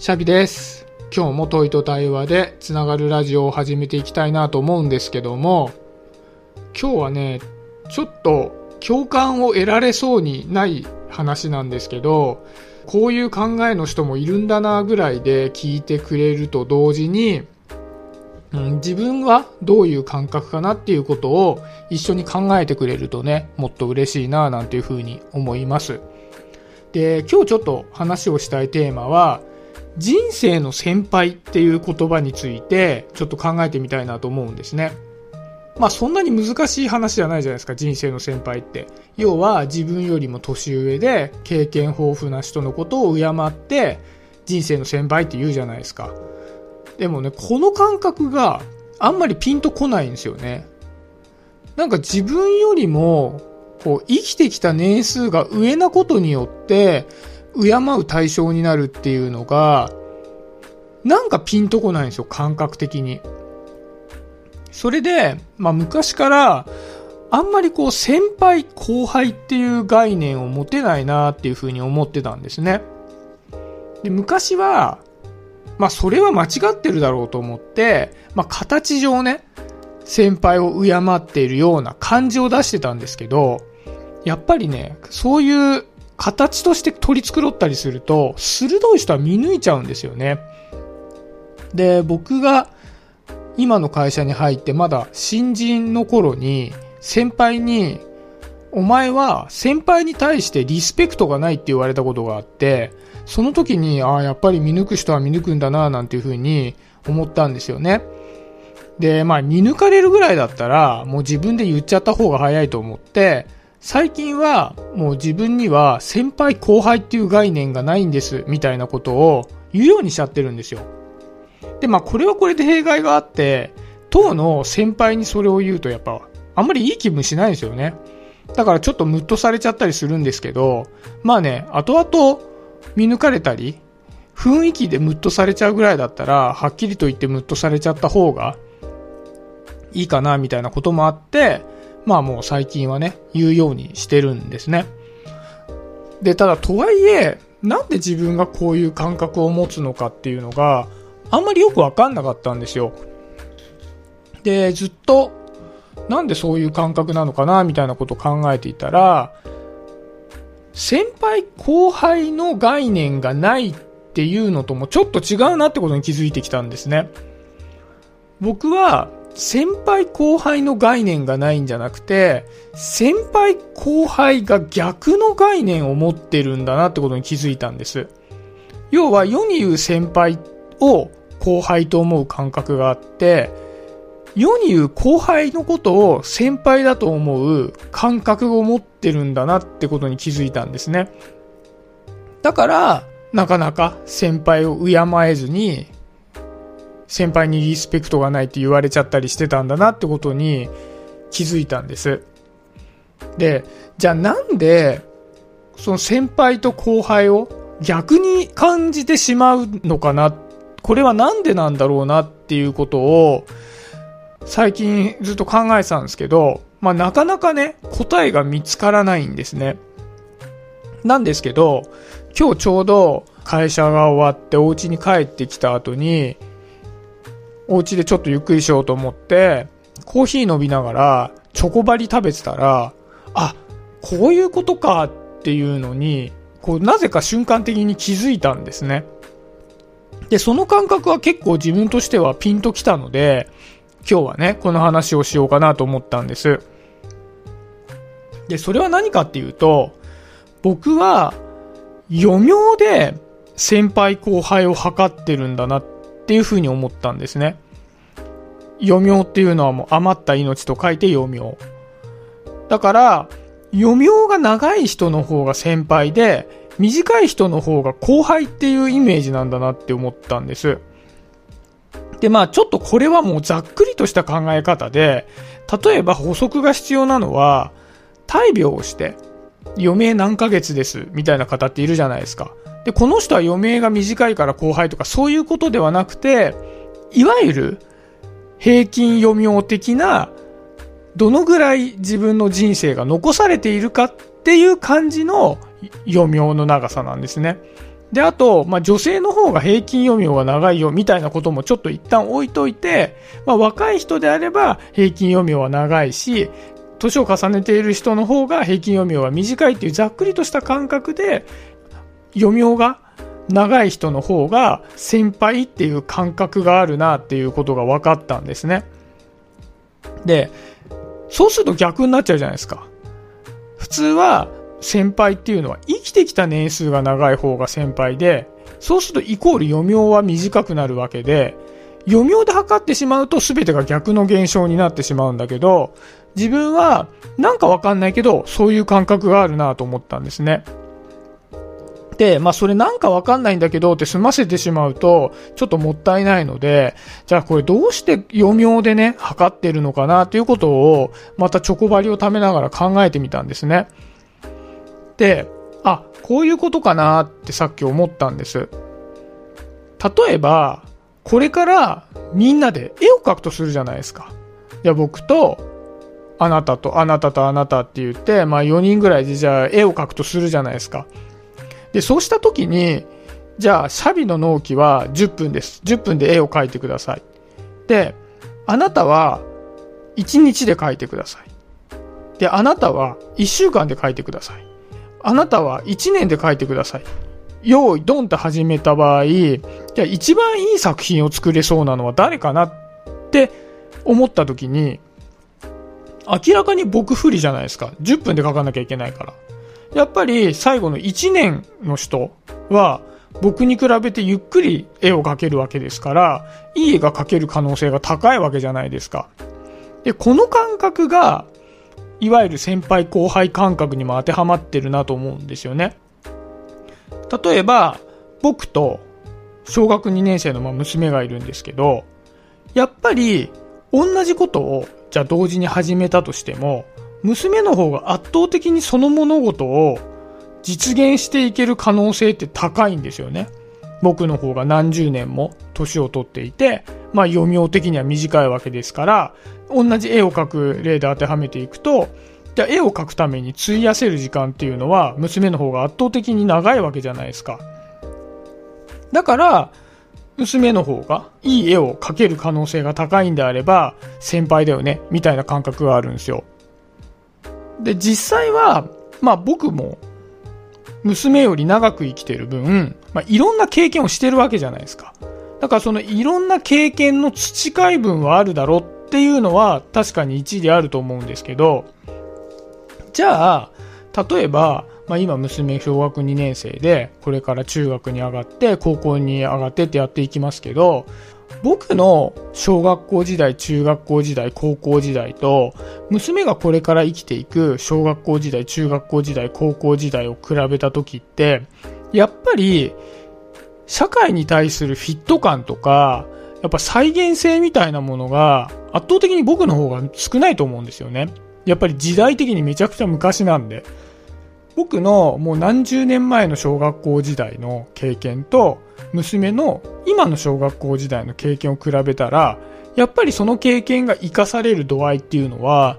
シャビです。今日も問いと対話でつながるラジオを始めていきたいなと思うんですけども、今日はね、ちょっと共感を得られそうにない話なんですけど、こういう考えの人もいるんだなぐらいで聞いてくれると同時に、うん、自分はどういう感覚かなっていうことを一緒に考えてくれるとね、もっと嬉しいななんていうふうに思います。で、今日ちょっと話をしたいテーマは、人生の先輩っていう言葉についてちょっと考えてみたいなと思うんですね。まあそんなに難しい話じゃないじゃないですか、人生の先輩って。要は自分よりも年上で経験豊富な人のことを敬って人生の先輩って言うじゃないですか。でもね、この感覚があんまりピンとこないんですよね。なんか自分よりもこう生きてきた年数が上なことによって敬う対象になるっていうのがなんかピンとこないんですよ、感覚的に。それで、まあ昔からあんまりこう先輩後輩っていう概念を持てないなっていうふうに思ってたんですね。で昔は、まあそれは間違ってるだろうと思って、まあ形上ね、先輩を敬っているような感じを出してたんですけど、やっぱりね、そういう形として取り繕ったりすると、鋭い人は見抜いちゃうんですよね。で、僕が今の会社に入ってまだ新人の頃に、先輩に、お前は先輩に対してリスペクトがないって言われたことがあって、その時に、ああ、やっぱり見抜く人は見抜くんだな、なんていうふうに思ったんですよね。で、まあ見抜かれるぐらいだったら、もう自分で言っちゃった方が早いと思って、最近はもう自分には先輩後輩っていう概念がないんです、みたいなことを言うようにしちゃってるんですよ。で、まあこれはこれで弊害があって、当の先輩にそれを言うとやっぱ、あんまりいい気分しないですよね。だからちょっとムッとされちゃったりするんですけど、まあね、後々見抜かれたり、雰囲気でムッとされちゃうぐらいだったら、はっきりと言ってムッとされちゃった方がいいかな、みたいなこともあって、まあもう最近はね、言うようにしてるんですね。で、ただとはいえ、なんで自分がこういう感覚を持つのかっていうのがあんまりよくわかんなかったんですよ。で、ずっとなんでそういう感覚なのかなみたいなことを考えていたら、先輩後輩の概念がないっていうのともちょっと違うなってことに気づいてきたんですね。僕は先輩後輩の概念がないんじゃなくて、先輩後輩が逆の概念を持ってるんだなってことに気づいたんです。要は世に言う先輩を後輩と思う感覚があって、世に言う後輩のことを先輩だと思う感覚を持ってるんだなってことに気づいたんですね。だから、なかなか先輩を敬えずに、先輩にリスペクトがないって言われちゃったりしてたんだなってことに気づいたんです。で、じゃあなんで、その先輩と後輩を逆に感じてしまうのかな？これはなんでなんだろうなっていうことを最近ずっと考えてたんですけど、まあなかなかね、答えが見つからないんですね。なんですけど、今日ちょうど会社が終わってお家に帰ってきた後に、お家でちょっとゆっくりしようと思って、コーヒー飲みながらチョコバリ食べてたら、あ、こういうことかっていうのに、こうなぜか瞬間的に気づいたんですね。で、その感覚は結構自分としてはピンときたので、今日はね、この話をしようかなと思ったんです。で、それは何かっていうと、僕は余命で先輩後輩を測ってるんだなっていうふうに思ったんですね。余命っていうのはもう余った命と書いて余命。だから、余命が長い人の方が先輩で、短い人の方が後輩っていうイメージなんだなって思ったんです。で、まあちょっとこれはもうざっくりとした考え方で、例えば補足が必要なのは、大病をして、余命何ヶ月です、みたいな方っているじゃないですか。で、この人は余命が短いから後輩とかそういうことではなくて、いわゆる平均余命的な、どのぐらい自分の人生が残されているかっていう感じの余命の長さなんですね。で、あと、まあ、女性の方が平均余命が長いよみたいなこともちょっと一旦置いといて、まあ、若い人であれば平均余命は長いし、年を重ねている人の方が平均余命は短いっていうざっくりとした感覚で、余命が長い人の方が先輩っていう感覚があるなっていうことが分かったんですね。で、そうすると逆になっちゃうじゃないですか。普通は先輩っていうのは生きてきた年数が長い方が先輩で、そうするとイコール余命は短くなるわけで、余命で測ってしまうと全てが逆の現象になってしまうんだけど、自分はなんかわかんないけど、そういう感覚があるなと思ったんですね。で、まあそれなんかわかんないんだけどって済ませてしまうと、ちょっともったいないので、じゃあこれどうして余命でね、測ってるのかなっていうことを、またチョコバリを貯めながら考えてみたんですね。で、あ、こういうことかなってさっき思ったんです。例えば、これからみんなで絵を描くとするじゃないですか。じゃあ僕と、あなたと、あなたとあなたって言って、まあ4人ぐらいでじゃあ絵を描くとするじゃないですか。で、そうした時に、じゃあ、シャビの納期は10分です。10分で絵を描いてください。で、あなたは1日で描いてください。で、あなたは1週間で描いてください。あなたは1年で書いてください。用意ドンと始めた場合、じゃあ一番いい作品を作れそうなのは誰かなって思った時に、明らかに僕不利じゃないですか。10分で書かなきゃいけないから。やっぱり最後の1年の人は僕に比べてゆっくり絵を描けるわけですから、いい絵が描ける可能性が高いわけじゃないですか。で、この感覚がいわゆる先輩後輩感覚にも当てはまってるなと思うんですよね。例えば、僕と小学2年生の娘がいるんですけど、やっぱり同じことをじゃあ同時に始めたとしても、娘の方が圧倒的にその物事を実現していける可能性って高いんですよね。僕の方が何十年も年を取っていて、まあ余命的には短いわけですから、同じ絵を描く例で当てはめていくと、じゃあ絵を描くために費やせる時間っていうのは娘の方が圧倒的に長いわけじゃないですか。だから、娘の方がいい絵を描ける可能性が高いんであれば、先輩だよね、みたいな感覚があるんですよ。で、実際は、まあ僕も娘より長く生きてる分、まあ、いろんな経験をしてるわけじゃないですか。だからそのいろんな経験の培い分はあるだろうっていうのは確かに一理あると思うんですけど、じゃあ、例えば、まあ、今娘小学2年生で、これから中学に上がって、高校に上がってってやっていきますけど、僕の小学校時代、中学校時代、高校時代と、娘がこれから生きていく小学校時代、中学校時代、高校時代を比べた時って、やっぱり、社会に対するフィット感とか、やっぱ再現性みたいなものが圧倒的に僕の方が少ないと思うんですよね。やっぱり時代的にめちゃくちゃ昔なんで。僕のもう何十年前の小学校時代の経験と娘の今の小学校時代の経験を比べたら、やっぱりその経験が生かされる度合いっていうのは、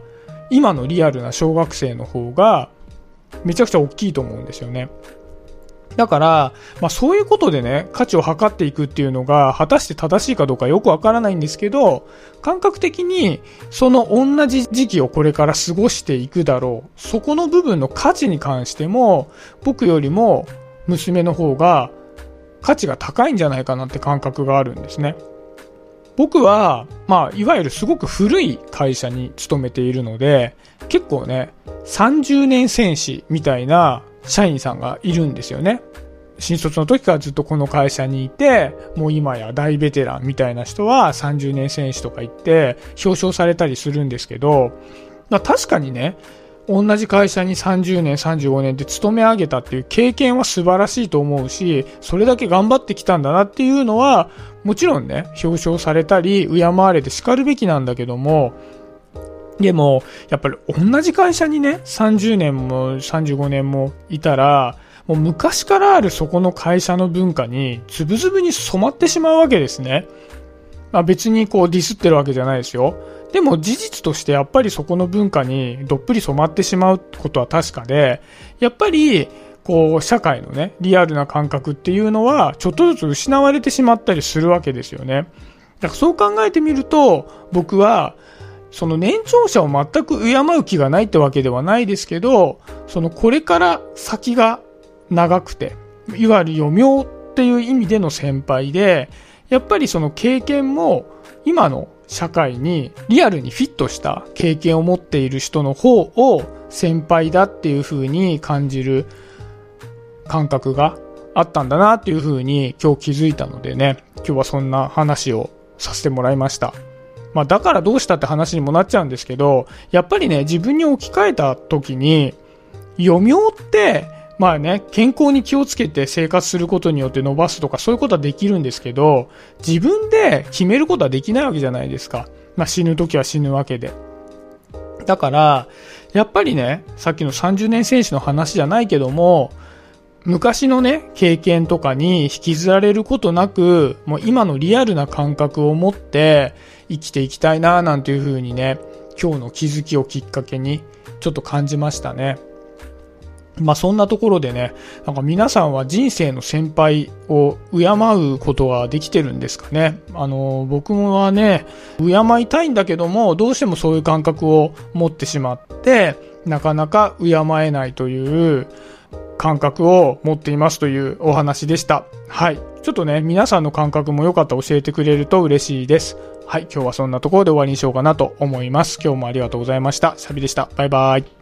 今のリアルな小学生の方がめちゃくちゃ大きいと思うんですよね。だから、まあそういうことでね、価値を測っていくっていうのが、果たして正しいかどうかよくわからないんですけど、感覚的に、その同じ時期をこれから過ごしていくだろう。そこの部分の価値に関しても、僕よりも娘の方が価値が高いんじゃないかなって感覚があるんですね。僕は、まあ、いわゆるすごく古い会社に勤めているので、結構ね、30年戦士みたいな社員さんがいるんですよね。新卒の時からずっとこの会社にいて、もう今や大ベテランみたいな人は30年選手とか言って表彰されたりするんですけど、確かにね、同じ会社に30年、35年で勤め上げたっていう経験は素晴らしいと思うし、それだけ頑張ってきたんだなっていうのは、もちろんね、表彰されたり、敬われて叱るべきなんだけども、でも、やっぱり同じ会社にね、30年も35年もいたら、もう昔からあるそこの会社の文化に、つぶつぶに染まってしまうわけですね。まあ別にこうディスってるわけじゃないですよ。でも事実としてやっぱりそこの文化にどっぷり染まってしまうことは確かで、やっぱり、こう、社会のね、リアルな感覚っていうのは、ちょっとずつ失われてしまったりするわけですよね。だからそう考えてみると、僕は、その年長者を全く敬う気がないってわけではないですけど、そのこれから先が長くて、いわゆる余命っていう意味での先輩で、やっぱりその経験も今の社会にリアルにフィットした経験を持っている人の方を先輩だっていう風に感じる感覚があったんだなっていう風に今日気づいたのでね、今日はそんな話をさせてもらいました。まあだからどうしたって話にもなっちゃうんですけど、やっぱりね、自分に置き換えた時に、余命って、まあね、健康に気をつけて生活することによって伸ばすとかそういうことはできるんですけど、自分で決めることはできないわけじゃないですか。まあ死ぬ時は死ぬわけで。だから、やっぱりね、さっきの30年選手の話じゃないけども、昔のね、経験とかに引きずられることなく、もう今のリアルな感覚を持って生きていきたいなぁなんていう風にね、今日の気づきをきっかけにちょっと感じましたね。まあそんなところでね、なんか皆さんは人生の先輩を敬うことはできてるんですかね。あの、僕もはね、敬いたいんだけども、どうしてもそういう感覚を持ってしまって、なかなか敬えないという感覚を持っていますというお話でした。はい。ちょっとね、皆さんの感覚もよかったら教えてくれると嬉しいです。はい。今日はそんなところで終わりにしようかなと思います。今日もありがとうございました。シャビでした。バイバイ。